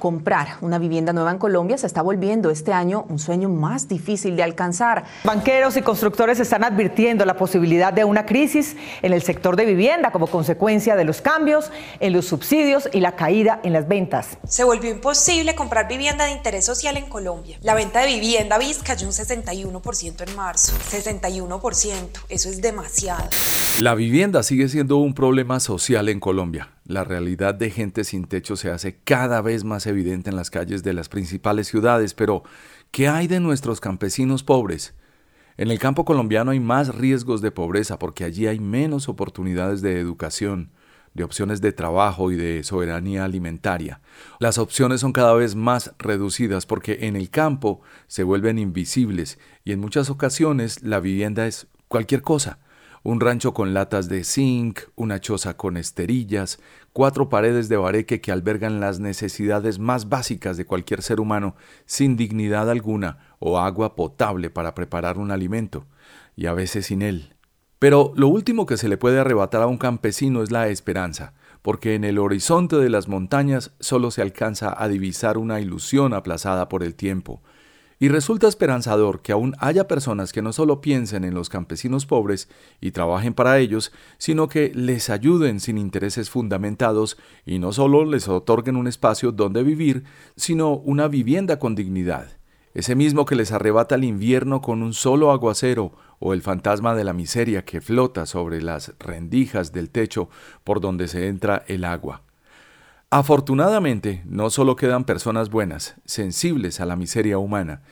comprar una vivienda nueva en Colombia se está volviendo este año un sueño más difícil de alcanzar. Banqueros y constructores están advirtiendo la posibilidad de una crisis en el sector de vivienda como consecuencia de los cambios en los subsidios y la caída en las ventas. Se volvió imposible comprar vivienda de interés social en Colombia. La venta de vivienda BIS cayó un 61% en marzo. 61%, eso es demasiado. La vivienda sigue siendo un problema social en Colombia. La realidad de gente sin techo se hace cada vez más evidente en las calles de las principales ciudades, pero ¿qué hay de nuestros campesinos pobres? En el campo colombiano hay más riesgos de pobreza porque allí hay menos oportunidades de educación, de opciones de trabajo y de soberanía alimentaria. Las opciones son cada vez más reducidas porque en el campo se vuelven invisibles y en muchas ocasiones la vivienda es cualquier cosa un rancho con latas de zinc, una choza con esterillas, cuatro paredes de bareque que albergan las necesidades más básicas de cualquier ser humano, sin dignidad alguna, o agua potable para preparar un alimento, y a veces sin él. Pero lo último que se le puede arrebatar a un campesino es la esperanza, porque en el horizonte de las montañas solo se alcanza a divisar una ilusión aplazada por el tiempo, y resulta esperanzador que aún haya personas que no solo piensen en los campesinos pobres y trabajen para ellos, sino que les ayuden sin intereses fundamentados y no solo les otorguen un espacio donde vivir, sino una vivienda con dignidad. Ese mismo que les arrebata el invierno con un solo aguacero o el fantasma de la miseria que flota sobre las rendijas del techo por donde se entra el agua. Afortunadamente, no solo quedan personas buenas, sensibles a la miseria humana,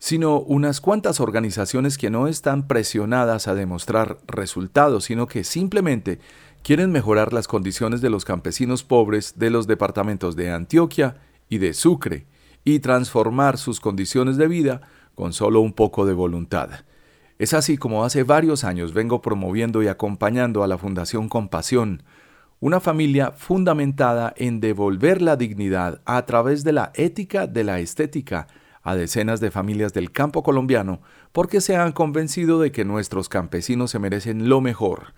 sino unas cuantas organizaciones que no están presionadas a demostrar resultados, sino que simplemente quieren mejorar las condiciones de los campesinos pobres de los departamentos de Antioquia y de Sucre y transformar sus condiciones de vida con solo un poco de voluntad. Es así como hace varios años vengo promoviendo y acompañando a la Fundación Compasión, una familia fundamentada en devolver la dignidad a través de la ética de la estética a decenas de familias del campo colombiano porque se han convencido de que nuestros campesinos se merecen lo mejor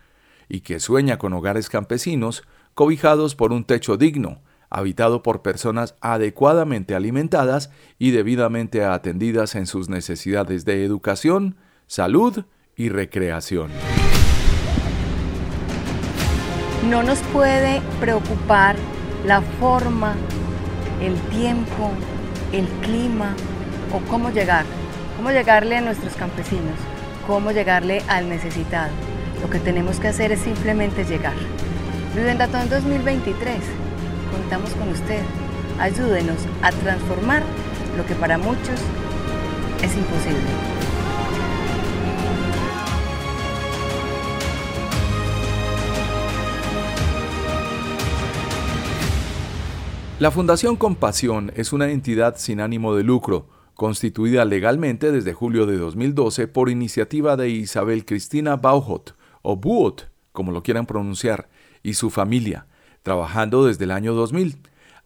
y que sueña con hogares campesinos cobijados por un techo digno, habitado por personas adecuadamente alimentadas y debidamente atendidas en sus necesidades de educación, salud y recreación. No nos puede preocupar la forma, el tiempo, el clima o cómo llegar, cómo llegarle a nuestros campesinos, cómo llegarle al necesitado. Lo que tenemos que hacer es simplemente llegar. Vivienda en 2023. Contamos con usted. Ayúdenos a transformar lo que para muchos es imposible. La Fundación Compasión es una entidad sin ánimo de lucro, constituida legalmente desde julio de 2012 por iniciativa de Isabel Cristina Bauhot, o Buot, como lo quieran pronunciar, y su familia, trabajando desde el año 2000.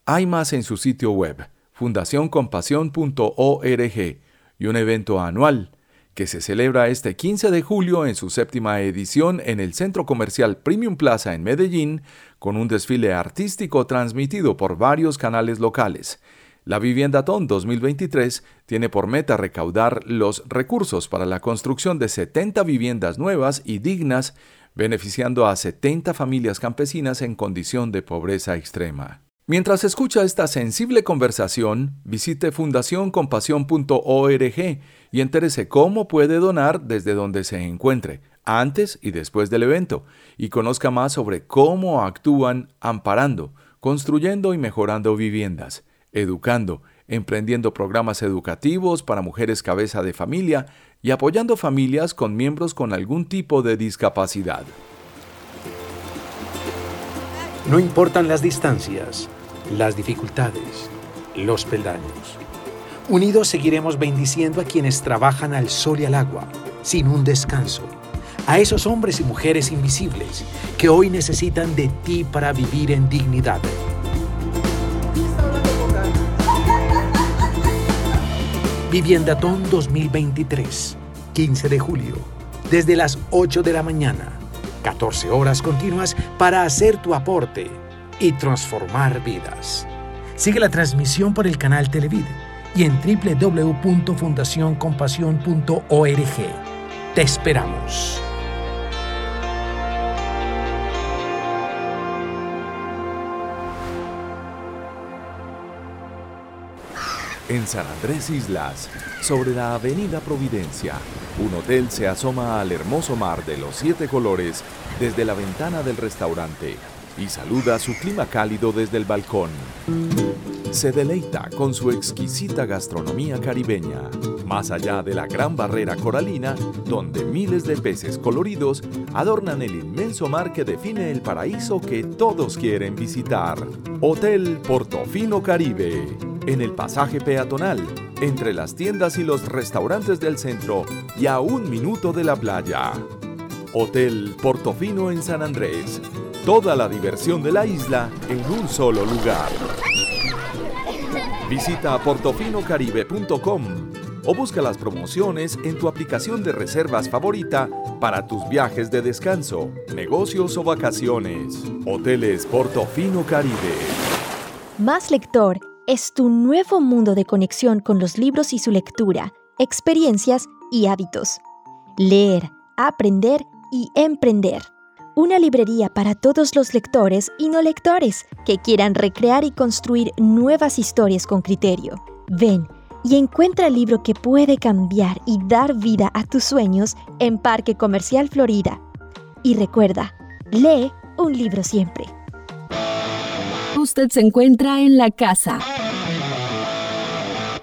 Hay más en su sitio web, fundacioncompasión.org, y un evento anual que se celebra este 15 de julio en su séptima edición en el Centro Comercial Premium Plaza en Medellín, con un desfile artístico transmitido por varios canales locales. La Viviendatón 2023 tiene por meta recaudar los recursos para la construcción de 70 viviendas nuevas y dignas, beneficiando a 70 familias campesinas en condición de pobreza extrema. Mientras escucha esta sensible conversación, visite fundacioncompasión.org y entérese cómo puede donar desde donde se encuentre, antes y después del evento, y conozca más sobre cómo actúan amparando, construyendo y mejorando viviendas, educando, emprendiendo programas educativos para mujeres cabeza de familia y apoyando familias con miembros con algún tipo de discapacidad. No importan las distancias, las dificultades, los peldaños. Unidos seguiremos bendiciendo a quienes trabajan al sol y al agua, sin un descanso. A esos hombres y mujeres invisibles que hoy necesitan de ti para vivir en dignidad. Viviendatón 2023, 15 de julio, desde las 8 de la mañana 14 horas continuas para hacer tu aporte y transformar vidas. Sigue la transmisión por el canal Televid y en www.fundacioncompasión.org. Te esperamos. En San Andrés Islas, sobre la Avenida Providencia, un hotel se asoma al hermoso mar de los siete colores desde la ventana del restaurante y saluda su clima cálido desde el balcón. Se deleita con su exquisita gastronomía caribeña, más allá de la gran barrera coralina, donde miles de peces coloridos adornan el inmenso mar que define el paraíso que todos quieren visitar. Hotel Portofino Caribe en el pasaje peatonal, entre las tiendas y los restaurantes del centro y a un minuto de la playa. Hotel Portofino en San Andrés. Toda la diversión de la isla en un solo lugar. Visita portofinocaribe.com o busca las promociones en tu aplicación de reservas favorita para tus viajes de descanso, negocios o vacaciones. Hoteles Portofino Caribe. Más lector es tu nuevo mundo de conexión con los libros y su lectura, experiencias y hábitos. Leer, aprender y emprender. Una librería para todos los lectores y no lectores que quieran recrear y construir nuevas historias con criterio. Ven y encuentra el libro que puede cambiar y dar vida a tus sueños en Parque Comercial Florida. Y recuerda, lee un libro siempre. Usted se encuentra en la casa.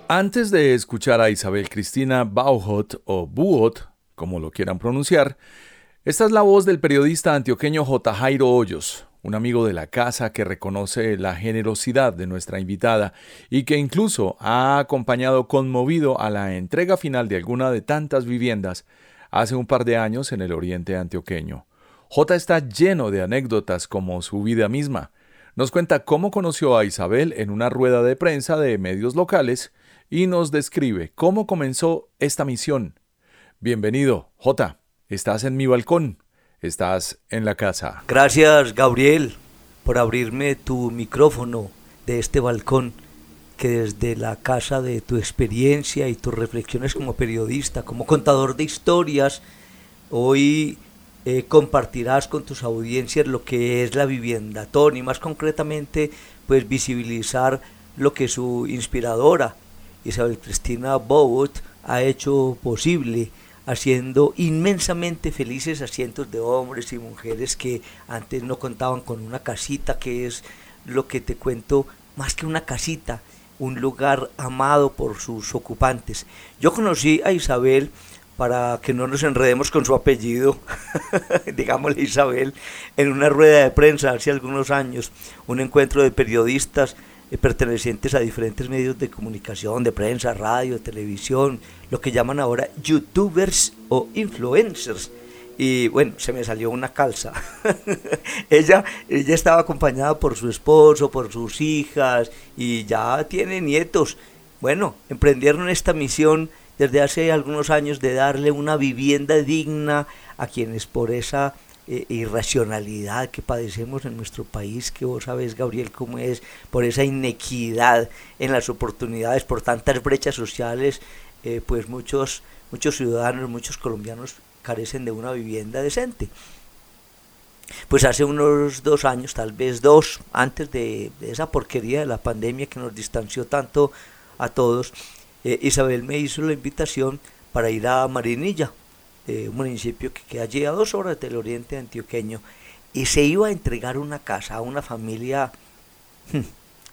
Antes de escuchar a Isabel Cristina Bauhot o Buot, como lo quieran pronunciar, esta es la voz del periodista antioqueño J. Jairo Hoyos, un amigo de la casa que reconoce la generosidad de nuestra invitada y que incluso ha acompañado conmovido a la entrega final de alguna de tantas viviendas hace un par de años en el oriente antioqueño. J está lleno de anécdotas como su vida misma. Nos cuenta cómo conoció a Isabel en una rueda de prensa de medios locales y nos describe cómo comenzó esta misión. Bienvenido, J. Estás en mi balcón. Estás en la casa. Gracias, Gabriel, por abrirme tu micrófono de este balcón que desde la casa de tu experiencia y tus reflexiones como periodista, como contador de historias, hoy eh, compartirás con tus audiencias lo que es la vivienda Tony, más concretamente, pues visibilizar lo que su inspiradora, Isabel Cristina Bowot, ha hecho posible, haciendo inmensamente felices a cientos de hombres y mujeres que antes no contaban con una casita, que es lo que te cuento, más que una casita, un lugar amado por sus ocupantes. Yo conocí a Isabel para que no nos enredemos con su apellido, digámosle Isabel, en una rueda de prensa hace algunos años, un encuentro de periodistas eh, pertenecientes a diferentes medios de comunicación, de prensa, radio, televisión, lo que llaman ahora youtubers o influencers. Y bueno, se me salió una calza. ella, ella estaba acompañada por su esposo, por sus hijas y ya tiene nietos. Bueno, emprendieron esta misión desde hace algunos años de darle una vivienda digna a quienes por esa eh, irracionalidad que padecemos en nuestro país, que vos sabes, Gabriel, cómo es, por esa inequidad en las oportunidades, por tantas brechas sociales, eh, pues muchos, muchos ciudadanos, muchos colombianos carecen de una vivienda decente. Pues hace unos dos años, tal vez dos, antes de esa porquería de la pandemia que nos distanció tanto a todos, eh, Isabel me hizo la invitación para ir a Marinilla, un municipio que queda allí a dos horas del oriente antioqueño, y se iba a entregar una casa a una familia,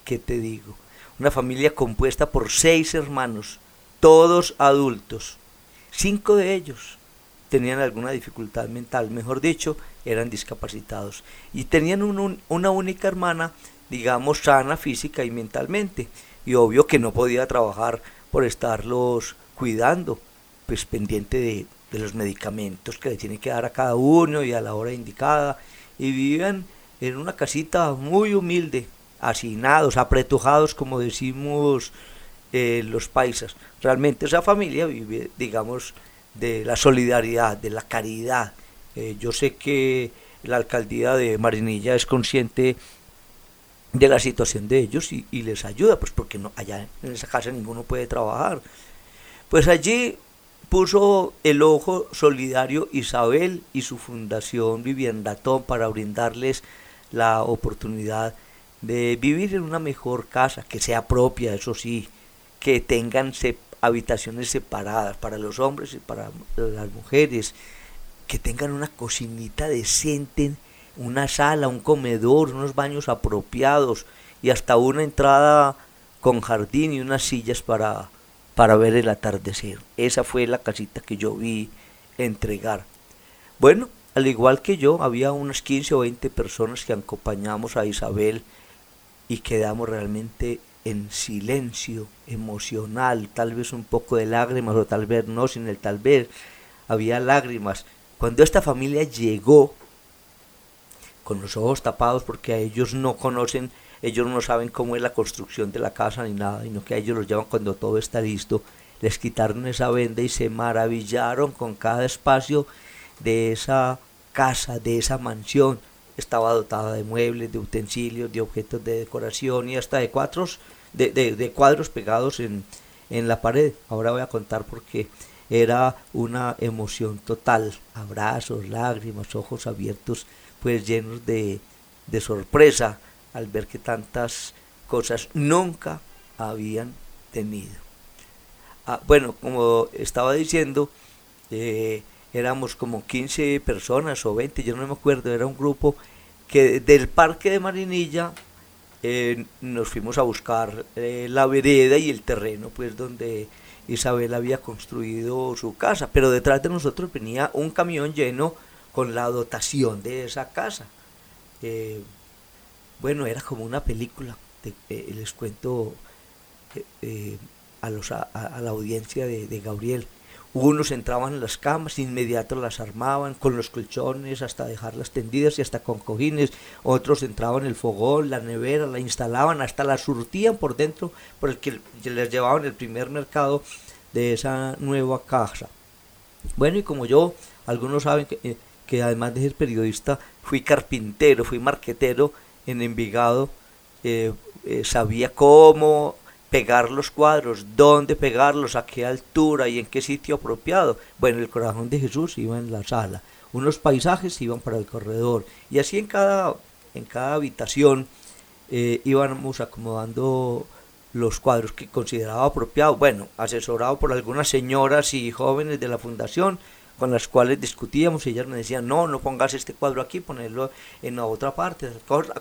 ¿qué te digo? Una familia compuesta por seis hermanos, todos adultos. Cinco de ellos tenían alguna dificultad mental, mejor dicho, eran discapacitados. Y tenían una única hermana, digamos, sana física y mentalmente. Y obvio que no podía trabajar por estarlos cuidando, pues pendiente de, de los medicamentos que le tiene que dar a cada uno y a la hora indicada. Y vivían en una casita muy humilde, hacinados, apretujados, como decimos eh, los paisas. Realmente esa familia vive, digamos, de la solidaridad, de la caridad. Eh, yo sé que la alcaldía de Marinilla es consciente de la situación de ellos y, y, les ayuda, pues porque no, allá en esa casa ninguno puede trabajar. Pues allí puso el ojo solidario Isabel y su fundación Viviendatón para brindarles la oportunidad de vivir en una mejor casa, que sea propia, eso sí, que tengan habitaciones separadas para los hombres y para las mujeres, que tengan una cocinita decente, una sala, un comedor, unos baños apropiados y hasta una entrada con jardín y unas sillas para, para ver el atardecer. Esa fue la casita que yo vi entregar. Bueno, al igual que yo, había unas 15 o 20 personas que acompañamos a Isabel y quedamos realmente en silencio emocional, tal vez un poco de lágrimas o tal vez no, sin el tal vez había lágrimas. Cuando esta familia llegó con los ojos tapados porque a ellos no conocen, ellos no saben cómo es la construcción de la casa ni nada, sino que a ellos los llevan cuando todo está listo, les quitaron esa venda y se maravillaron con cada espacio de esa casa, de esa mansión, estaba dotada de muebles, de utensilios, de objetos de decoración y hasta de cuadros, de, de, cuadros pegados en, en la pared. Ahora voy a contar porque era una emoción total, abrazos, lágrimas, ojos abiertos, pues llenos de, de sorpresa al ver que tantas cosas nunca habían tenido. Ah, bueno, como estaba diciendo, eh, éramos como 15 personas o 20, yo no me acuerdo, era un grupo que del parque de Marinilla eh, nos fuimos a buscar eh, la vereda y el terreno, pues donde Isabel había construido su casa, pero detrás de nosotros venía un camión lleno con la dotación de esa casa. Bueno, era como una película, les cuento a, los, a, la audiencia de, Gabriel. Unos entraban en las camas, inmediato las armaban con los colchones hasta dejarlas tendidas y hasta con cojines. Otros entraban en el fogón, la nevera, la instalaban, hasta la surtían por dentro, por el que les llevaban el primer mercado de esa nueva casa. Bueno, y como yo, algunos saben eh, que además de ser periodista, fui carpintero, fui marquetero en Envigado, eh, eh, sabía cómo pegar los cuadros, dónde pegarlos, a qué altura y en qué sitio apropiado. Bueno, el corazón de Jesús iba en la sala, unos paisajes iban para el corredor. Y así en cada, en cada habitación eh, íbamos acomodando los cuadros que consideraba apropiado, bueno, asesorado por algunas señoras y jóvenes de la fundación con las cuales discutíamos y ellas me decían, no, no pongas este cuadro aquí, ponerlo en la otra parte,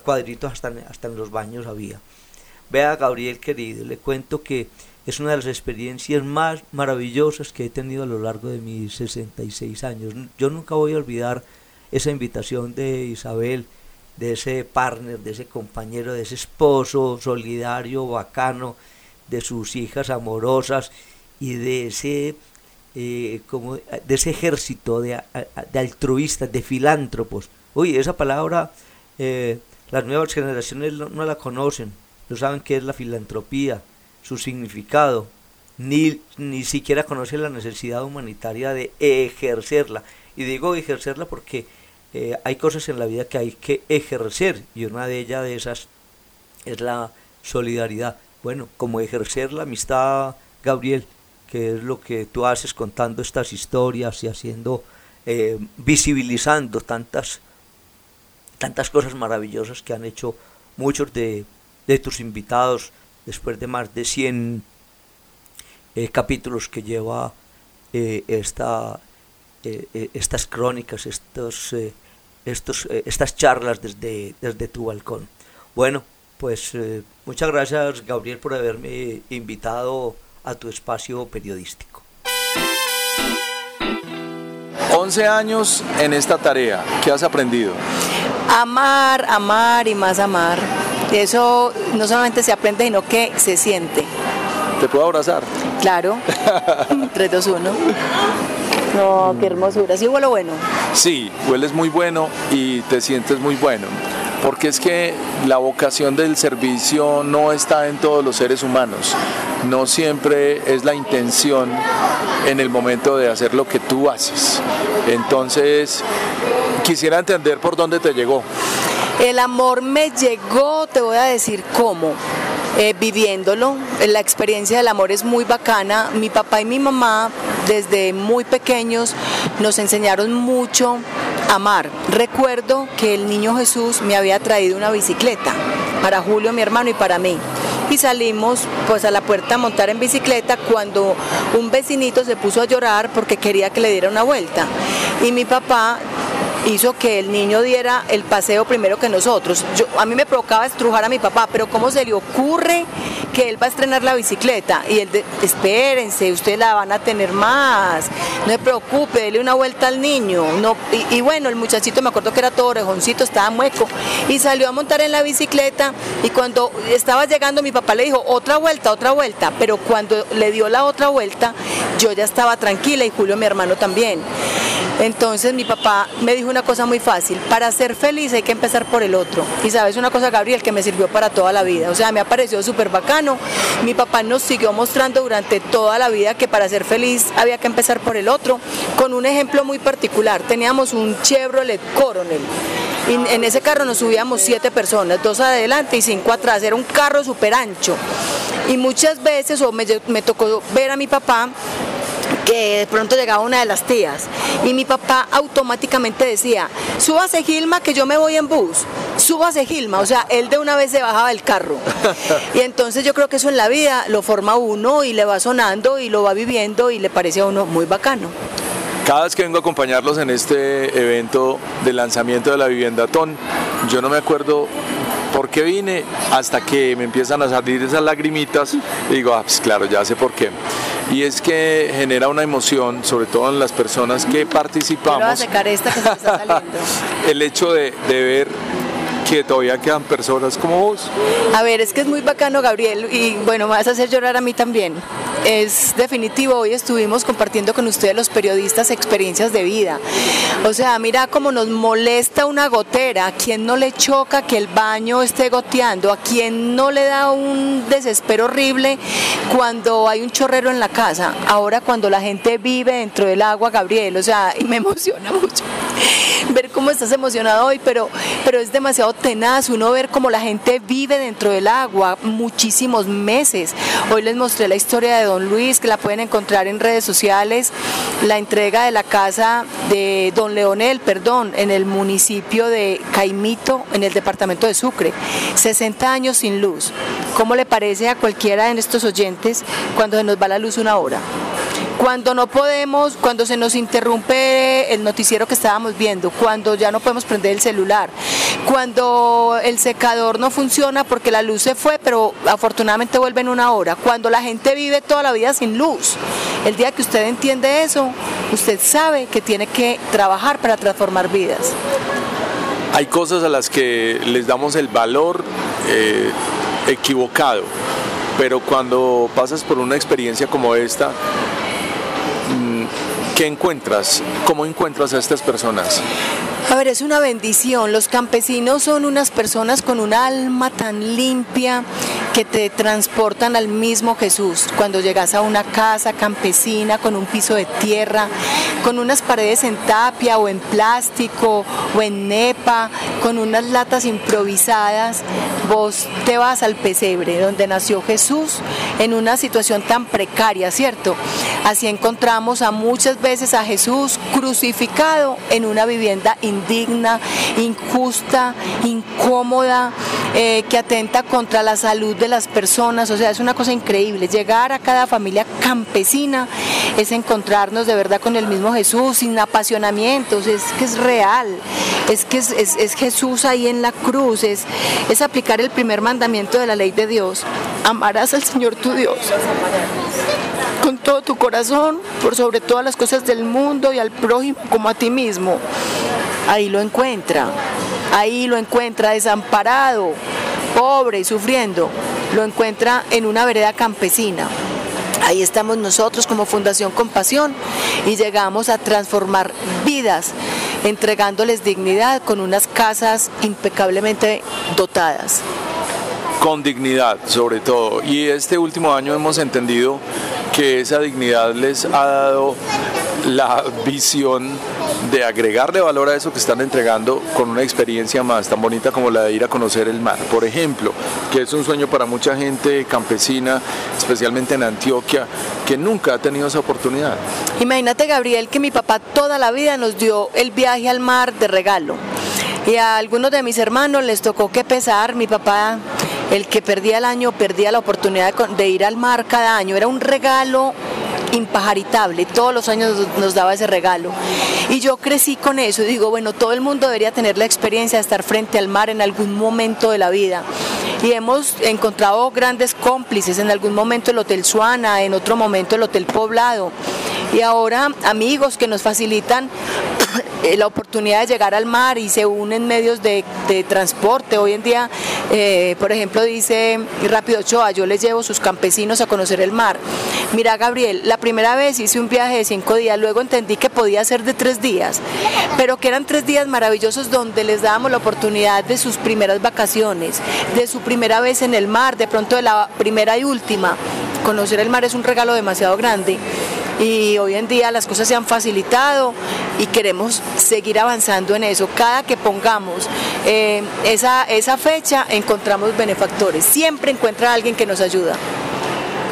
cuadritos hasta, hasta en los baños había. Vea, Gabriel querido, le cuento que es una de las experiencias más maravillosas que he tenido a lo largo de mis 66 años. Yo nunca voy a olvidar esa invitación de Isabel, de ese partner, de ese compañero, de ese esposo solidario, bacano, de sus hijas amorosas y de ese, eh, como, de ese ejército de, de, altruistas, de filántropos. Uy, esa palabra eh, las nuevas generaciones no la conocen no saben qué es la filantropía, su significado, ni, ni siquiera conocen la necesidad humanitaria de ejercerla. Y digo ejercerla porque eh, hay cosas en la vida que hay que ejercer y una de ellas de esas es la solidaridad. Bueno, como ejercer la amistad, Gabriel, que es lo que tú haces contando estas historias y haciendo, eh, visibilizando tantas, tantas cosas maravillosas que han hecho muchos de de tus invitados después de más de 100 eh, capítulos que lleva eh, esta, estas crónicas, estos, estos, estas charlas desde, desde tu balcón. Bueno, pues muchas gracias Gabriel por haberme invitado a tu espacio periodístico. 11 años en esta tarea, ¿qué has aprendido? Amar, amar y más amar. Eso no solamente se aprende, sino que se siente. ¿Te puedo abrazar? Claro. 3, 2, 1. No, qué hermosura. ¿Sí huele bueno? Sí, hueles muy bueno y te sientes muy bueno porque es que la vocación del servicio no está en todos los seres humanos, no siempre es la intención en el momento de hacer lo que tú haces. Entonces, quisiera entender por dónde te llegó. El amor me llegó, te voy a decir cómo. Eh, viviéndolo. La experiencia del amor es muy bacana. Mi papá y mi mamá desde muy pequeños nos enseñaron mucho amar. Recuerdo que el niño Jesús me había traído una bicicleta para Julio, mi hermano, y para mí. Y salimos pues a la puerta a montar en bicicleta cuando un vecinito se puso a llorar porque quería que le diera una vuelta. Y mi papá hizo que el niño diera el paseo primero que nosotros. Yo, a mí me provocaba estrujar a mi papá, pero ¿cómo se le ocurre que él va a estrenar la bicicleta? Y él, de, espérense, ustedes la van a tener más, no se preocupe, dele una vuelta al niño. No, y, bueno, el muchachito me acuerdo que era todo orejoncito, estaba mueco, y salió a montar en la bicicleta y cuando estaba llegando mi papá le dijo, otra vuelta, otra vuelta, pero cuando le dio la otra vuelta, yo ya estaba tranquila y Julio mi hermano también. Entonces mi papá me dijo una cosa muy fácil, para ser feliz hay que empezar por el otro. Y sabes una cosa, Gabriel, que me sirvió para toda la vida. O sea, me ha parecido súper bacano. Mi papá nos siguió mostrando durante toda la vida que para ser feliz había que empezar por el otro, con un ejemplo muy particular. Teníamos un Chevrolet Coronel. Y en ese carro nos subíamos siete personas, dos adelante y cinco atrás. Era un carro súper ancho. Y muchas veces, o me, me tocó ver a mi papá que de pronto llegaba una de las tías y mi papá automáticamente decía, súbase Gilma que yo me voy en bus, súbase Gilma, o sea, él de una vez se bajaba del carro. Y entonces yo creo que eso en la vida lo forma uno y le va sonando y lo va viviendo y le parece a uno muy bacano. Cada vez que vengo a acompañarlos en este evento de lanzamiento de la vivienda TON, yo no me acuerdo por qué vine hasta que me empiezan a salir esas lagrimitas y digo, ah, pues claro, ya sé por qué y es que genera una emoción, sobre todo en las personas que participamos. el hecho de, de ver que todavía quedan personas como vos. A ver, es que es muy bacano, Gabriel, y bueno, me vas a hacer llorar a mí también. Es definitivo, hoy estuvimos compartiendo con ustedes los periodistas experiencias de vida. O sea, mira cómo nos molesta una gotera, a quien no le choca que el baño esté goteando, a quien no le da un desespero horrible cuando hay un chorrero en la casa. Ahora cuando la gente vive dentro del agua, Gabriel, o sea, y me emociona mucho ver cómo estás emocionado hoy, pero, pero es demasiado tenaz uno ver cómo la gente vive dentro del agua muchísimos meses. Hoy les mostré la historia de Don Luis, que la pueden encontrar en redes sociales, la entrega de la casa de Don Leonel, perdón, en el municipio de Caimito, en el departamento de Sucre. 60 años sin luz. ¿Cómo le parece a cualquiera de estos oyentes cuando se nos va la luz una hora? Cuando no podemos, cuando se nos interrumpe el noticiero que estábamos viendo, cuando ya no podemos prender el celular, cuando el secador no funciona porque la luz se fue, pero afortunadamente vuelve en una hora, cuando la gente vive toda la vida sin luz. El día que usted entiende eso, usted sabe que tiene que trabajar para transformar vidas. Hay cosas a las que les damos el valor eh, equivocado, pero cuando pasas por una experiencia como esta, ¿Qué encuentras? ¿Cómo encuentras a estas personas? A ver, es una bendición. Los campesinos son unas personas con un alma tan limpia que te transportan al mismo Jesús. Cuando llegas a una casa campesina con un piso de tierra, con unas paredes en tapia o en plástico o en nepa, con unas latas improvisadas, vos te vas al pesebre donde nació Jesús en una situación tan precaria, ¿cierto? Así encontramos a muchas veces a Jesús crucificado en una vivienda indigna, injusta, incómoda, eh, que atenta contra la salud de las personas. O sea, es una cosa increíble. Llegar a cada familia campesina es encontrarnos de verdad con el mismo Jesús, sin apasionamientos, es que es real, es que es, Jesús ahí en la cruz, es, es aplicar el primer mandamiento de la ley de Dios. Amarás al Señor tu Dios con todo tu corazón, por sobre todas las cosas del mundo y al prójimo como a ti mismo. Ahí lo encuentra, ahí lo encuentra desamparado, pobre y sufriendo, lo encuentra en una vereda campesina. Ahí estamos nosotros como Fundación Compasión y llegamos a transformar vidas, entregándoles dignidad con unas casas impecablemente dotadas con dignidad sobre todo. Y este último año hemos entendido que esa dignidad les ha dado la visión de agregarle valor a eso que están entregando con una experiencia más tan bonita como la de ir a conocer el mar. Por ejemplo, que es un sueño para mucha gente campesina, especialmente en Antioquia, que nunca ha tenido esa oportunidad. Imagínate, Gabriel, que mi papá toda la vida nos dio el viaje al mar de regalo. Y a algunos de mis hermanos les tocó que pesar, mi papá el que perdía el año perdía la oportunidad de, ir al mar cada año. Era un regalo impajaritable, todos los años nos daba ese regalo. Y yo crecí con eso digo, bueno, todo el mundo debería tener la experiencia de estar frente al mar en algún momento de la vida. Y hemos encontrado grandes cómplices, en algún momento el Hotel Suana, en otro momento el Hotel Poblado. Y ahora amigos que nos facilitan Eh, la oportunidad de llegar al mar y se unen medios de, transporte. Hoy en día, eh, por ejemplo, dice Rápido Ochoa, yo les llevo sus campesinos a conocer el mar. Mira, Gabriel, la primera vez hice un viaje de cinco días, luego entendí que podía ser de tres días, pero que eran tres días maravillosos donde les dábamos la oportunidad de sus primeras vacaciones, de su primera vez en el mar, de pronto de la primera y última. Conocer el mar es un regalo demasiado grande y hoy en día las cosas se han facilitado y queremos seguir avanzando en eso. Cada que pongamos eh, esa, esa fecha encontramos benefactores, siempre encuentra alguien que nos ayuda.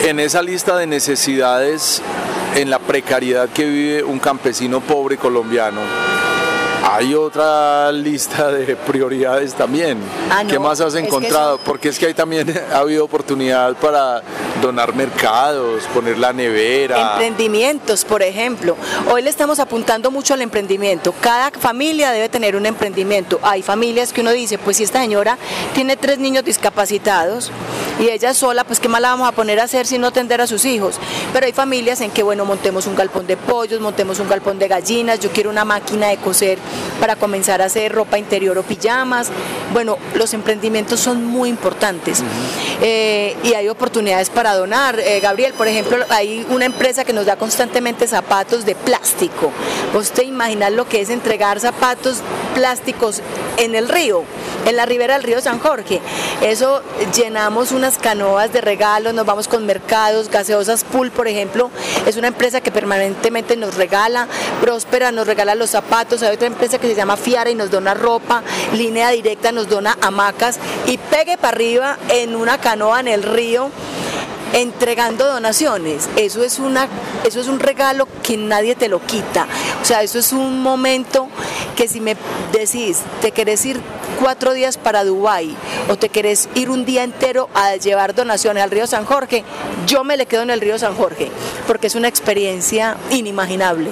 En esa lista de necesidades, en la precariedad que vive un campesino pobre colombiano, hay otra lista de prioridades también. Ah, ¿Qué más has encontrado? Porque es que ahí también ha habido oportunidad para donar mercados, poner la nevera. Emprendimientos, por ejemplo. Hoy le estamos apuntando mucho al emprendimiento. Cada familia debe tener un emprendimiento. Hay familias que uno dice, pues si esta señora tiene tres niños discapacitados y ella sola, pues qué más la vamos a poner a hacer si no atender a sus hijos. Pero hay familias en que, bueno, montemos un galpón de pollos, montemos un galpón de gallinas, yo quiero una máquina de coser para comenzar a hacer ropa interior o pijamas. Bueno, los emprendimientos son muy importantes eh, y hay oportunidades para donar. Eh, Gabriel, por ejemplo, hay una empresa que nos da constantemente zapatos de plástico. ¿Vos te imaginas lo que es entregar zapatos plásticos en el río? en la ribera del río San Jorge. Eso llenamos canoas de regalos, nos vamos con mercados, gaseosas Pool, por ejemplo, es una empresa que permanentemente nos regala, Próspera nos regala los zapatos, hay otra empresa que se llama Fiara y nos dona ropa, Línea Directa nos dona hamacas y pegue para arriba en una canoa en el río entregando donaciones. Eso es una eso es un regalo que nadie te lo quita. O sea, eso es un momento que si me decís, te querés ir cuatro días para Dubái o te querés ir un día entero a llevar donaciones al río San Jorge, yo me le quedo en el río San Jorge, porque es una experiencia inimaginable.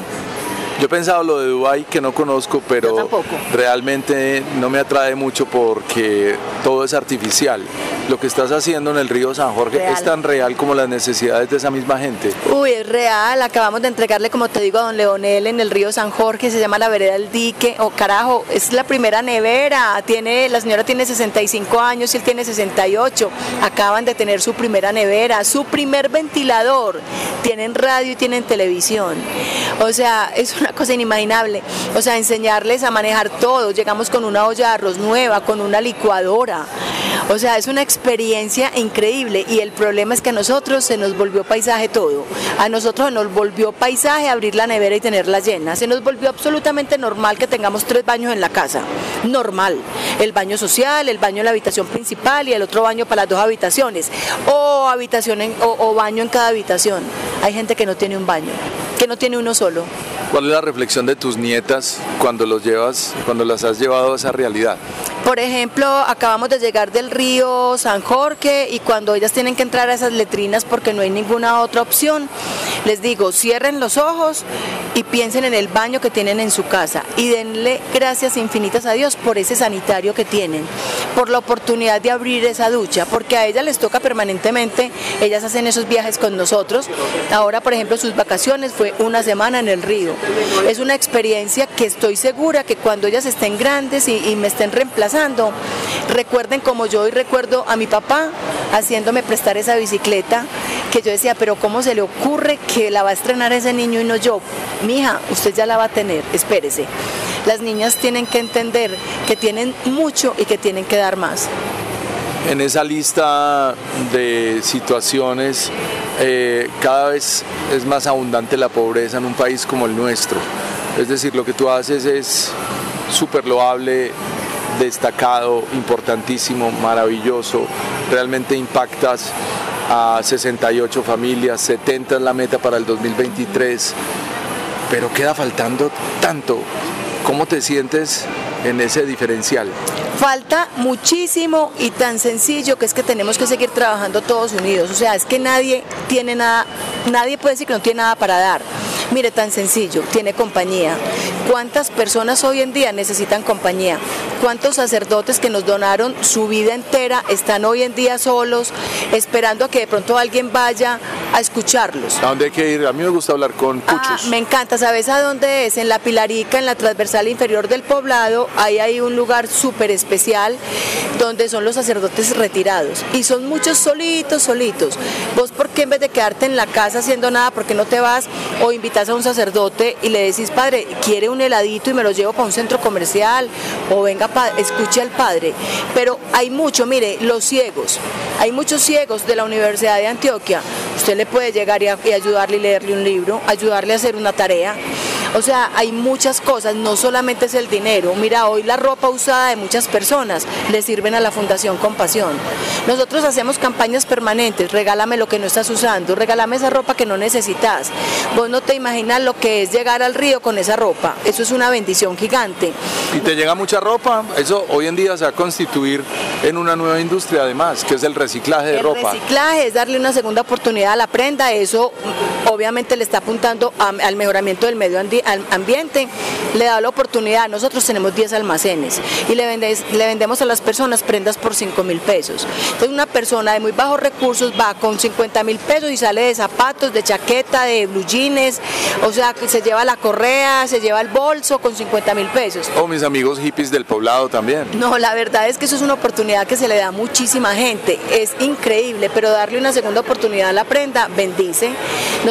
Yo he pensado lo de Dubai que no conozco, pero realmente no me atrae mucho porque todo es artificial. Lo que estás haciendo en el río San Jorge es tan real como las necesidades de esa misma gente. Uy, es real. Acabamos de entregarle, como te digo, a don Leonel en el río San Jorge, se llama la vereda del dique. O oh, carajo, es la primera nevera. Tiene, la señora tiene 65 años y él tiene 68. Acaban de tener su primera nevera, su primer ventilador. Tienen radio y tienen televisión. O sea, es una cosa inimaginable. O sea, enseñarles a manejar todo. Llegamos con una olla de arroz nueva, con una licuadora. O sea, es una experiencia increíble y el problema es que a nosotros se nos volvió paisaje todo. A nosotros nos volvió paisaje abrir la nevera y tenerla llena. Se nos volvió absolutamente normal que tengamos tres baños en la casa. Normal. El baño social, el baño en la habitación principal y el otro baño para las dos habitaciones. O habitación o, o baño en cada habitación. Hay gente que no tiene un baño, que no tiene uno solo. ¿Cuál es la reflexión de tus nietas cuando los llevas, cuando las has llevado a esa realidad? Por ejemplo, acabamos de llegar del río San Jorge y cuando ellas tienen que entrar a esas letrinas porque no hay ninguna otra opción, les digo, cierren los ojos y piensen en el baño que tienen en su casa y denle gracias infinitas a Dios por ese sanitario que tienen, por la oportunidad de abrir esa ducha, porque a ellas les toca permanentemente, ellas hacen esos viajes con nosotros. Ahora, por ejemplo, sus vacaciones fue una semana en el río. Es una experiencia que estoy segura que cuando ellas estén grandes y, me estén reemplazando, recuerden como yo hoy recuerdo a mi papá haciéndome prestar esa bicicleta, que yo decía, pero ¿cómo se le ocurre que la va a estrenar ese niño y no yo? Mija, usted ya la va a tener, espérese. Las niñas tienen que entender que tienen mucho y que tienen que dar más. En esa lista de situaciones, eh, cada vez es más abundante la pobreza en un país como el nuestro. Es decir, lo que tú haces es súper loable, destacado, importantísimo, maravilloso. Realmente impactas a 68 familias, 70 es la meta para el 2023, pero queda faltando tanto. ¿Cómo te sientes en ese diferencial? Falta muchísimo y tan sencillo que es que tenemos que seguir trabajando todos unidos. O sea, es que nadie tiene nada, nadie puede decir que no tiene nada para dar. Mire, tan sencillo, tiene compañía. ¿Cuántas personas hoy en día necesitan compañía? ¿Cuántos sacerdotes que nos donaron su vida entera están hoy en día solos, esperando a que de pronto alguien vaya a escucharlos? ¿A dónde hay que ir? A mí me gusta hablar con Ah, cuchos. me encanta, ¿sabes a dónde es? En la Pilarica, en la transversal inferior del poblado, ahí hay un lugar súper especial donde son los sacerdotes retirados. Y son muchos solitos, solitos. Vos, ¿por qué en vez de quedarte en la casa haciendo nada, por qué no te vas o invitas a un sacerdote y le decís, padre, quiere un heladito y me lo llevo para un centro comercial? O venga, escuche al padre. Pero hay mucho, mire, los ciegos. Hay muchos ciegos de la Universidad de Antioquia. Usted le puede llegar y, y ayudarle y leerle un libro, ayudarle a hacer una tarea. O sea, hay muchas cosas, no solamente es el dinero. Mira, hoy la ropa usada de muchas personas le sirven a la Fundación Compasión. Nosotros hacemos campañas permanentes, regálame lo que no estás usando, regálame esa ropa que no necesitas. Vos no te imaginas lo que es llegar al río con esa ropa. Eso es una bendición gigante. Y te llega mucha ropa. Eso hoy en día se va a constituir en una nueva industria además, que es el reciclaje de El ropa. reciclaje es darle una segunda oportunidad a la prenda, eso obviamente le está apuntando a- al mejoramiento del medio ambiente, le da la oportunidad, nosotros tenemos 10 almacenes y le, vendes- le vendemos a las personas prendas por 5 mil pesos. Entonces una persona de muy bajos recursos va con 50 mil pesos y sale de zapatos, de chaqueta, de blue jeans, o sea que se lleva la correa, se lleva el bolso con 50 mil pesos. O mis amigos hippies del poblado también. No, la verdad es que eso es una oportunidad que se le da a muchísima gente. Es increíble, pero darle una segunda oportunidad a la prenda bendice.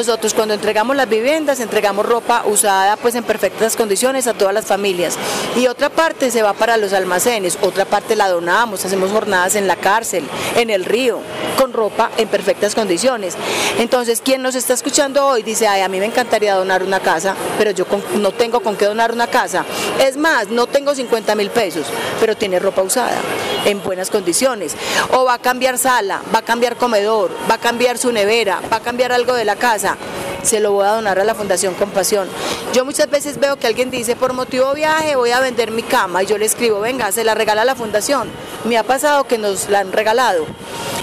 Nosotros cuando entregamos las viviendas, entregamos ropa usada pues en perfectas condiciones a todas las familias. Y otra parte se va para los almacenes, otra parte la donamos, hacemos jornadas en la cárcel, en el río, con ropa en perfectas condiciones. Entonces, quien nos está escuchando hoy dice, ay, a mí me encantaría donar una casa, pero yo no tengo con qué donar una casa. Es más, no tengo 50 mil pesos, pero tiene ropa usada, en buenas condiciones. O va a cambiar sala, va a cambiar comedor, va a cambiar su nevera, va a cambiar algo de la casa. Se lo voy a donar a la Fundación Compasión. Yo muchas veces veo que alguien dice, por motivo viaje voy a vender mi cama y yo le escribo, venga, se la regala a la Fundación. Me ha pasado que nos la han regalado.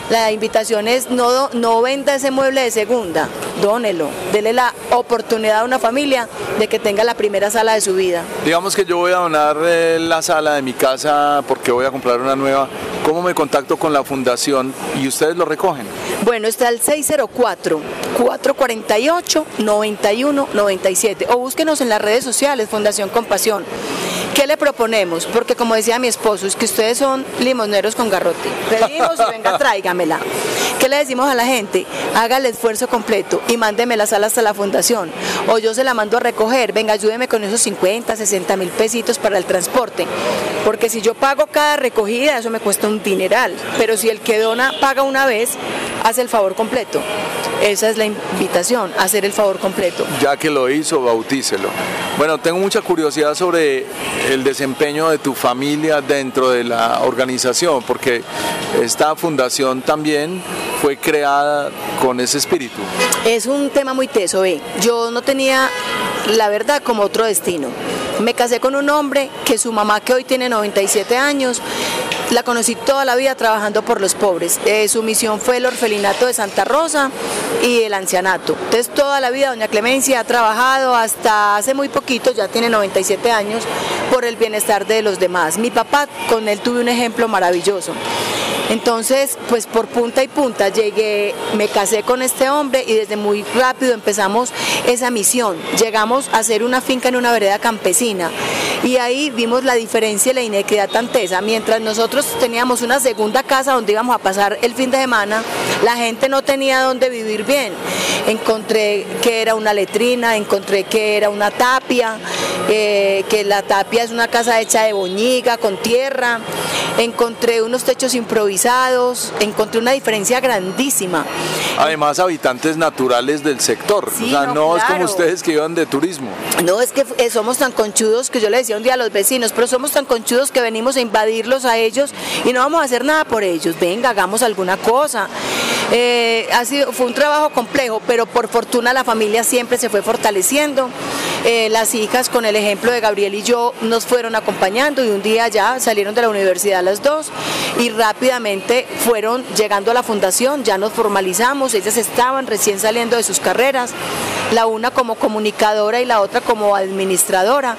La invitación es no, no venda ese mueble de segunda, dónelo, dele la oportunidad a una familia de que tenga la primera sala de su vida. Digamos que yo voy a donar eh, la sala de mi casa porque voy a comprar una nueva. ¿Cómo me contacto con la fundación y ustedes lo recogen? Bueno, está el 604-448-9197 o búsquenos en las redes sociales Fundación Compasión. ¿Qué le proponemos? Porque como decía mi esposo, es que ustedes son limoneros con garrote. Pedimos y venga, tráigamela. ¿Qué le decimos a la gente? Haga el esfuerzo completo y mándeme la sala hasta la fundación. O yo se la mando a recoger, venga, ayúdeme con esos 50, 60 mil pesitos para el transporte. Porque si yo pago cada recogida, eso me cuesta un dineral. Pero si el que dona paga una vez, hace el favor completo. Esa es la invitación, hacer el favor completo. Ya que lo hizo, bautícelo. Bueno, tengo mucha curiosidad sobre el desempeño de tu familia dentro de la organización, porque esta fundación también fue creada con ese espíritu. Es un tema muy teso, ¿ve? Yo no tenía la verdad como otro destino. Me casé con un hombre que su mamá, que hoy tiene 97 años, la conocí toda la vida trabajando por los pobres. Eh, su misión fue el orfelinato de Santa Rosa y el ancianato. Entonces toda la vida doña Clemencia ha trabajado hasta hace muy poquito, ya tiene 97 años, por el bienestar de los demás. Mi papá, con él tuve un ejemplo maravilloso. Entonces, pues por punta y punta llegué, me casé con este hombre y desde muy rápido empezamos esa misión. Llegamos a hacer una finca en una vereda campesina y ahí vimos la diferencia y la inequidad tan tesa. Mientras nosotros teníamos una segunda casa donde íbamos a pasar el fin de semana, la gente no tenía donde vivir bien. Encontré que era una letrina, encontré que era una tapia, eh, que la tapia es una casa hecha de boñiga, con tierra. Encontré unos techos improvisados, encontré una diferencia grandísima. Además, habitantes naturales del sector. o sea, no, es como ustedes que iban de turismo. No, es que eh, somos tan conchudos que yo le decía un día a los vecinos, pero somos tan conchudos que venimos a invadirlos a ellos y no vamos a hacer nada por ellos. Venga, hagamos alguna cosa. Eh, ha sido, fue un trabajo complejo, pero por fortuna la familia siempre se fue fortaleciendo. Eh, las hijas, con el ejemplo de Gabriel y yo, nos fueron acompañando y un día ya salieron de la universidad las dos y rápidamente fueron llegando a la fundación, ya nos formalizamos, ellas estaban recién saliendo de sus carreras, la una como comunicadora y la otra como administradora,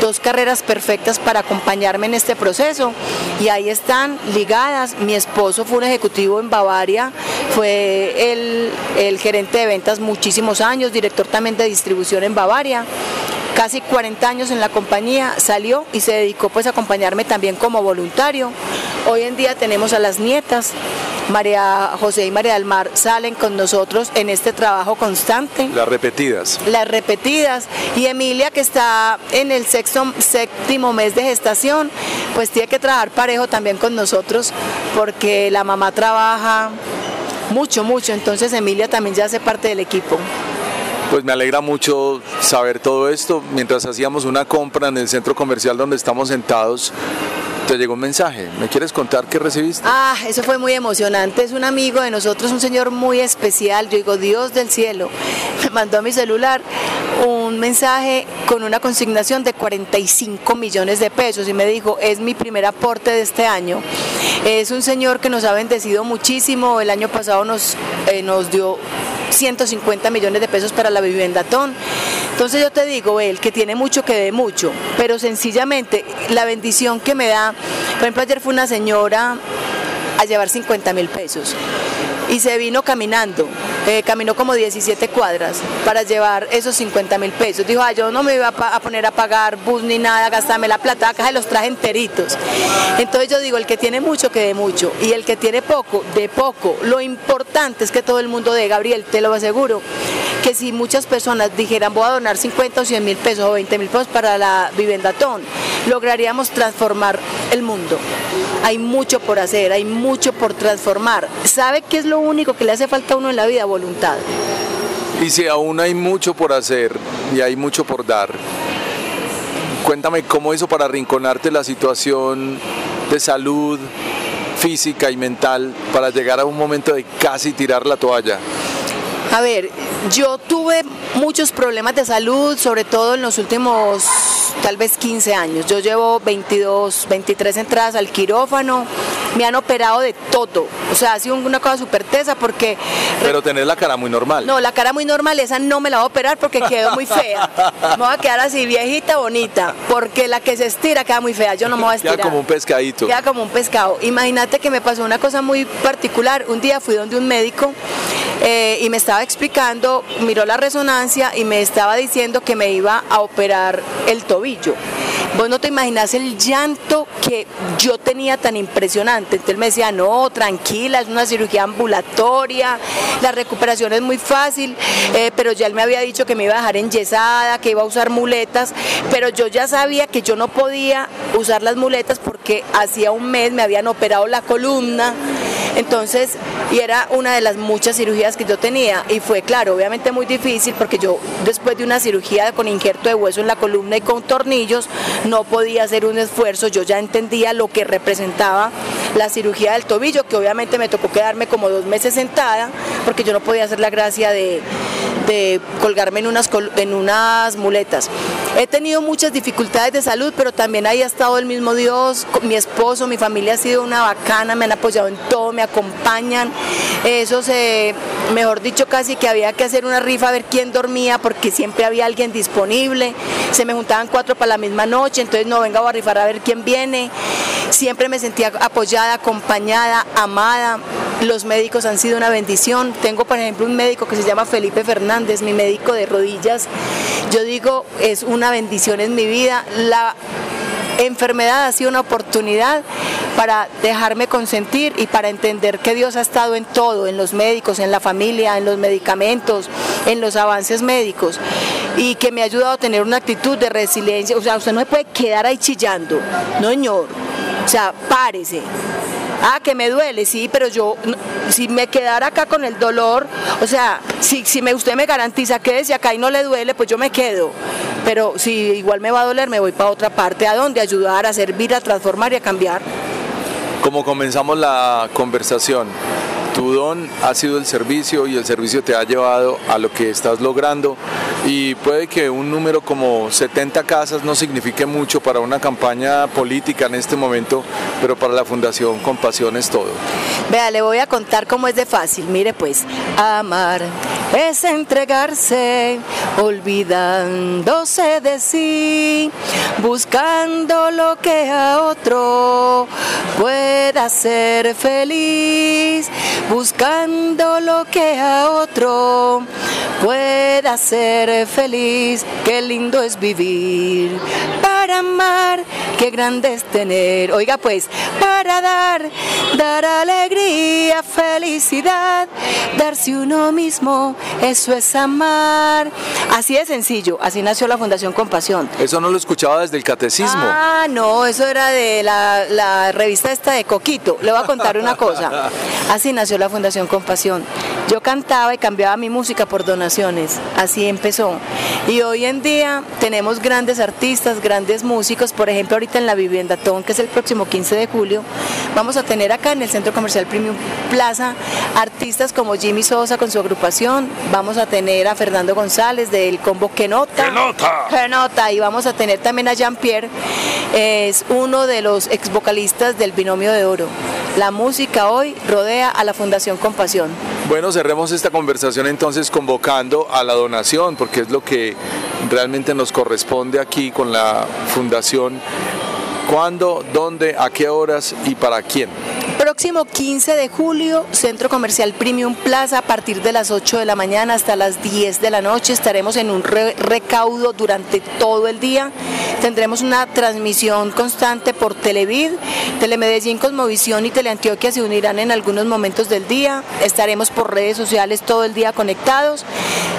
dos carreras perfectas para acompañarme en este proceso y ahí están ligadas. Mi esposo fue un ejecutivo en Bavaria, fue el, el gerente de ventas muchísimos años, director también de distribución en Bavaria casi 40 años en la compañía, salió y se dedicó pues a acompañarme también como voluntario. Hoy en día tenemos a las nietas, María José y María del Mar salen con nosotros en este trabajo constante. Las repetidas. Las repetidas. Y Emilia, que está en el sexto, séptimo mes de gestación, pues tiene que trabajar parejo también con nosotros porque la mamá trabaja mucho, mucho. Entonces Emilia también ya hace parte del equipo. Pues me alegra mucho saber todo esto. Mientras hacíamos una compra en el centro comercial donde estamos sentados, te llegó un mensaje. ¿Me quieres contar qué recibiste? Ah, eso fue muy emocionante. Es un amigo de nosotros, un señor muy especial. Yo digo, Dios del cielo. Me mandó a mi celular un mensaje con una consignación de 45 millones de pesos y me dijo, es mi primer aporte de este año. Es un señor que nos ha bendecido muchísimo. El año pasado nos, eh, nos dio 150 millones de pesos para la viviendatón. Entonces yo te digo, él que tiene mucho que dé mucho, pero sencillamente la bendición que me da, por ejemplo ayer fue una señora a llevar 50 mil pesos y se vino caminando, eh, caminó como 17 cuadras para llevar esos 50 mil pesos. Dijo, ah, yo no me iba a, poner a pagar bus ni nada, gastarme la plata, acá se los traje enteritos. Entonces yo digo, el que tiene mucho, que dé mucho, y el que tiene poco, de poco. Lo importante es que todo el mundo dé, Gabriel, te lo aseguro, que si muchas personas dijeran, voy a donar 50 o 100 mil pesos o 20 mil pesos para la viviendatón, lograríamos transformar el mundo. Hay mucho por hacer, hay mucho por transformar. ¿Sabe qué es lo único que le hace falta a uno en la vida? Voluntad. Y si aún hay mucho por hacer y hay mucho por dar, cuéntame cómo hizo para arrinconarte la situación de salud física y mental para llegar a un momento de casi tirar la toalla. A ver, yo tuve muchos problemas de salud, sobre todo en los últimos tal vez 15 años. Yo llevo 22, 23 entradas al quirófano, me han operado de todo. O sea, ha sido una cosa súper tesa porque... Pero tenés la cara muy normal. No, la cara muy normal, esa no me la voy a operar porque quedó muy fea. Me voy a quedar así, viejita, bonita, porque la que se estira queda muy fea, yo no me voy a estirar. Queda como un pescadito. Queda como un pescado. Imagínate que me pasó una cosa muy particular. Un día fui donde un médico eh, y me estaba explicando, miró la resonancia y me estaba diciendo que me iba a operar el tobillo. Vos no te imaginas el llanto que yo tenía tan impresionante. Entonces me decía, no, tranquila, es una cirugía ambulatoria, la recuperación es muy fácil, eh, pero ya él me había dicho que me iba a dejar enyesada, que iba a usar muletas, pero yo ya sabía que yo no podía usar las muletas porque hacía un mes me habían operado la columna. Entonces, y era una de las muchas cirugías que yo tenía y fue, claro, obviamente muy difícil porque yo después de una cirugía con injerto de hueso en la columna y con tornillos, no podía hacer un esfuerzo, yo ya entendía lo que representaba la cirugía del tobillo, que obviamente me tocó quedarme como dos meses sentada porque yo no podía hacer la gracia de, colgarme en unas, en unas muletas. He tenido muchas dificultades de salud, pero también ahí ha estado el mismo Dios, mi esposo, mi familia ha sido una bacana, me han apoyado en todo, me acompañan. Eso se, mejor dicho, casi que había que hacer una rifa a ver quién dormía, porque siempre había alguien disponible. Se me juntaban cuatro para la misma noche, entonces no venga a rifar a ver quién viene. Siempre me sentía apoyada, acompañada, amada. Los médicos han sido una bendición. Tengo, por ejemplo, un médico que se llama Felipe Fernández, mi médico de rodillas. Yo digo, es una bendición en mi vida. La enfermedad ha sido una oportunidad para dejarme consentir y para entender que Dios ha estado en todo, en los médicos, en la familia, en los medicamentos, en los avances médicos y que me ha ayudado a tener una actitud de resiliencia. O sea, usted no se puede quedar ahí chillando, no señor. O sea, párese. Ah, que me duele, sí, pero yo, si me quedara acá con el dolor, o sea, si, si me, usted me garantiza que desde acá y no le duele, pues yo me quedo. Pero si igual me va a doler, me voy para otra parte. ¿A dónde? Ayudar, a servir, a transformar y a cambiar. Como comenzamos la conversación, tu don ha sido el servicio y el servicio te ha llevado a lo que estás logrando y puede que un número como 70 casas no signifique mucho para una campaña política en este momento, pero para la Fundación Compasión es todo. Vea, le voy a contar cómo es de fácil. Mire pues, amar es entregarse, olvidándose de sí, buscando lo que a otro pueda ser feliz buscando lo que a otro pueda ser feliz. Qué lindo es vivir para amar, qué grande es tener. Oiga pues, para dar, dar alegría, felicidad, darse uno mismo, eso es amar. Así de sencillo, así nació la Fundación Compasión. Eso no lo escuchaba desde el catecismo. Ah, no, eso era de la, la revista esta de Coquito. Le voy a contar una cosa. Así nació la Fundación Compasión. Yo cantaba y cambiaba mi música por donaciones. Así empezó. Y hoy en día tenemos grandes artistas, grandes músicos. Por ejemplo, ahorita en la Vivienda Ton, que es el próximo 15 de julio, vamos a tener acá en el Centro Comercial Premium Plaza artistas como Jimmy Sosa con su agrupación. Vamos a tener a Fernando González del combo Que Nota. ¡Que nota! Y vamos a tener también a Jean-Pierre. Es uno de los ex vocalistas del Binomio de Oro. La música hoy rodea a la Fundación Compasión. Bueno, cerremos esta conversación entonces convocando a la donación, porque es lo que realmente nos corresponde aquí con la Fundación. ¿Cuándo, dónde, a qué horas y para quién? Próximo 15 de julio, Centro Comercial Premium Plaza, a partir de las 8 de la mañana hasta las 10 de la noche. Estaremos en un recaudo durante todo el día. Tendremos una transmisión constante por Televid, Telemedellín, Cosmovisión y Teleantioquia se unirán en algunos momentos del día. Estaremos por redes sociales todo el día conectados.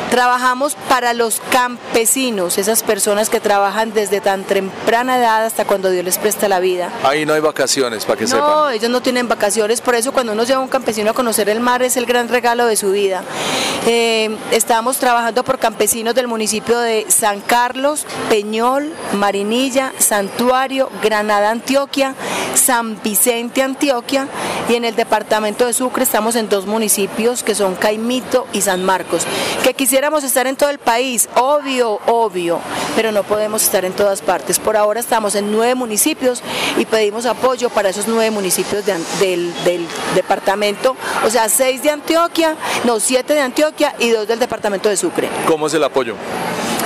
Trabajamos para los campesinos, esas personas que trabajan desde tan temprana edad hasta cuando Dios les presta la vida. Ahí no hay vacaciones, para que sepan. No, ellos no tienen vacaciones, por eso cuando uno lleva a un campesino a conocer el mar es el gran regalo de su vida. Eh, estamos trabajando por campesinos del municipio de San Carlos, Peñol, Marinilla, Santuario, Granada, Antioquia, San Vicente, Antioquia y en el departamento de Sucre estamos en dos municipios que son Caimito y San Marcos. Que quisiéramos estar en todo el país, obvio, obvio, pero no podemos estar en todas partes. Por ahora estamos en nueve municipios y pedimos apoyo para esos nueve municipios del, del departamento, o sea, seis de Antioquia, no, siete de Antioquia y dos del departamento de Sucre. ¿Cómo es el apoyo?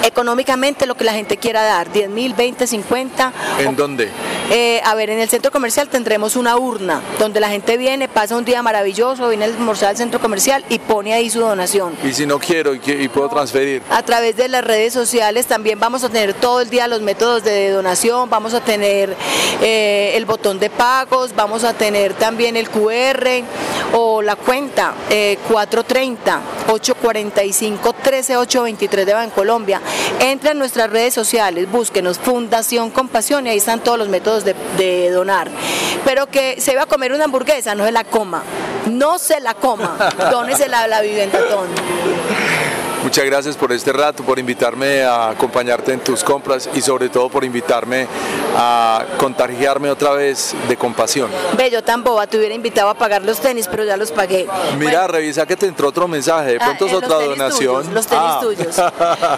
Económicamente lo que la gente quiera dar, 10 mil, 20, 50. ¿En dónde? Eh, a ver, en el centro comercial tendremos una urna donde la gente viene, pasa un día maravilloso, viene a almorzar al centro comercial y pone ahí su donación. Y si no quiero y, y puedo transferir. A través de las redes sociales también vamos a tener todo el día los métodos de donación, vamos a tener eh, el botón de pagos, vamos a tener también el QR o la cuenta 430 845 13823 de Bancolombia. Entra en nuestras redes sociales, búsquenos Fundación Compasión y ahí están todos los métodos de, de donar. Pero que se va a comer una hamburguesa, no se la coma. No se la coma. Dónesela a la vivienda. Muchas gracias por este rato, por invitarme a acompañarte en tus compras y sobre todo por invitarme a contagiarme otra vez de compasión. Bello, tan boba, te hubiera invitado a pagar los tenis, pero ya los pagué. Mira, revisa que te entró otro mensaje, de pronto Ah, es eh, otra los donación. tuyos, los tenis Ah. tuyos.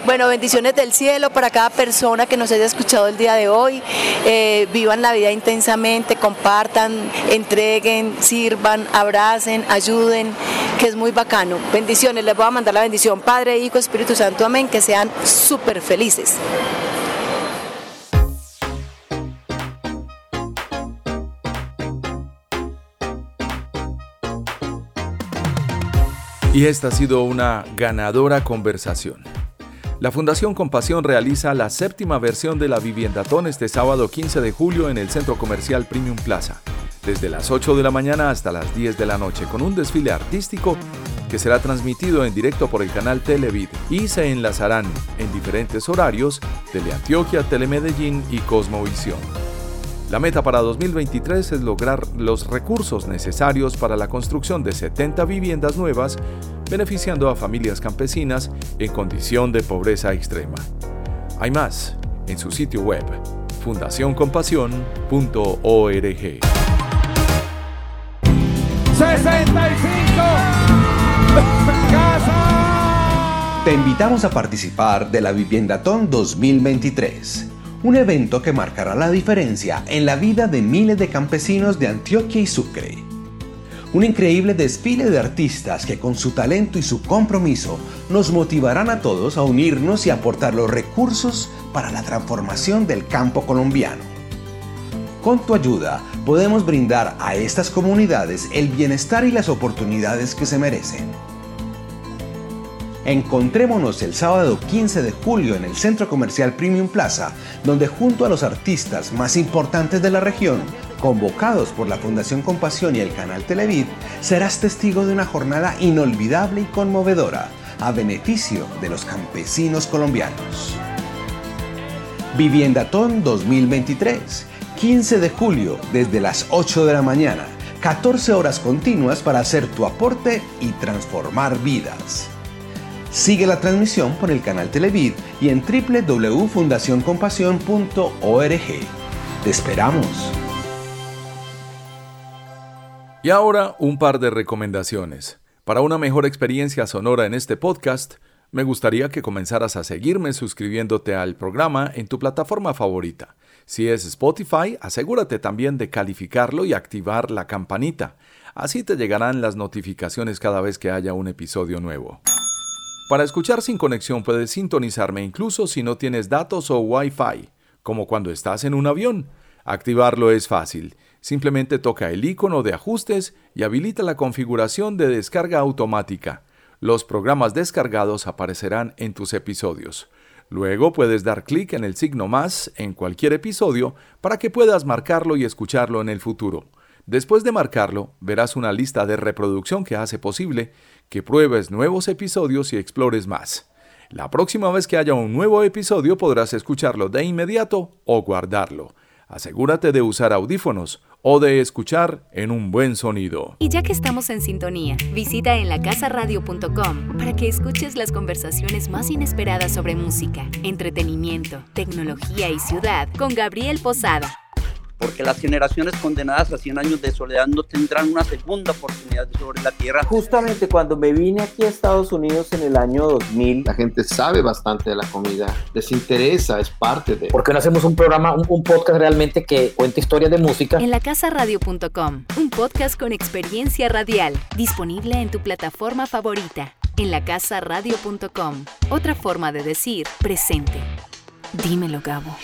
Bueno, bendiciones del cielo para cada persona que nos haya escuchado el día de hoy. Eh, vivan la vida intensamente, compartan, entreguen, sirvan, abracen, ayuden, que es muy bacano. Bendiciones, les voy a mandar la bendición. Padre, Hijo, Espíritu Santo, amén, que sean súper felices. Y esta ha sido una ganadora conversación. La Fundación Compasión realiza la séptima versión de la Viviendatón este sábado 15 de julio en el Centro Comercial Premium Plaza, desde las 8 de la mañana hasta las 10 de la noche, con un desfile artístico que será transmitido en directo por el canal Televid y se enlazarán en diferentes horarios Teleantioquia, Telemedellín y Cosmovisión. La meta para 2023 es lograr los recursos necesarios para la construcción de 70 viviendas nuevas, beneficiando a familias campesinas en condición de pobreza extrema. Hay más en su sitio web fundacioncompasión.org. 65 Te invitamos a participar de la Viviendatón 2023, un evento que marcará la diferencia en la vida de miles de campesinos de Antioquia y Sucre. Un increíble desfile de artistas que con su talento y su compromiso nos motivarán a todos a unirnos y aportar los recursos para la transformación del campo colombiano. Con tu ayuda podemos brindar a estas comunidades el bienestar y las oportunidades que se merecen. Encontrémonos el sábado 15 de julio en el Centro Comercial Premium Plaza, donde junto a los artistas más importantes de la región, convocados por la Fundación Compasión y el canal Televid, serás testigo de una jornada inolvidable y conmovedora a beneficio de los campesinos colombianos. Viviendatón 2023, 15 de julio desde las 8 de la mañana, 14 horas continuas para hacer tu aporte y transformar vidas. Sigue la transmisión por el canal Televid y en www.fundacioncompasión.org. Te esperamos. Y ahora un par de recomendaciones. Para una mejor experiencia sonora en este podcast, me gustaría que comenzaras a seguirme suscribiéndote al programa en tu plataforma favorita. Si es Spotify, asegúrate también de calificarlo y activar la campanita. Así te llegarán las notificaciones cada vez que haya un episodio nuevo. Para escuchar sin conexión puedes sintonizarme incluso si no tienes datos o Wi-Fi, como cuando estás en un avión. Activarlo es fácil. Simplemente toca el icono de ajustes y habilita la configuración de descarga automática. Los programas descargados aparecerán en tus episodios. Luego puedes dar clic en el signo más en cualquier episodio para que puedas marcarlo y escucharlo en el futuro. Después de marcarlo, verás una lista de reproducción que hace posible que pruebes nuevos episodios y explores más. La próxima vez que haya un nuevo episodio podrás escucharlo de inmediato o guardarlo. Asegúrate de usar audífonos o de escuchar en un buen sonido. Y ya que estamos en sintonía, visita enlacasaradio.com para que escuches las conversaciones más inesperadas sobre música, entretenimiento, tecnología y ciudad con Gabriel Posada. Porque las generaciones condenadas a 100 años de soledad no tendrán una segunda oportunidad sobre la tierra. Justamente cuando me vine aquí a Estados Unidos en el año 2000, La gente sabe bastante de la comida, les interesa, es parte de... ¿por qué no hacemos un programa, un, un podcast realmente que cuente historias de música? Enlacasaradio.com, un podcast con experiencia radial, disponible en tu plataforma favorita. en lacasaradio.com. Otra forma de decir presente. Dímelo, Gabo.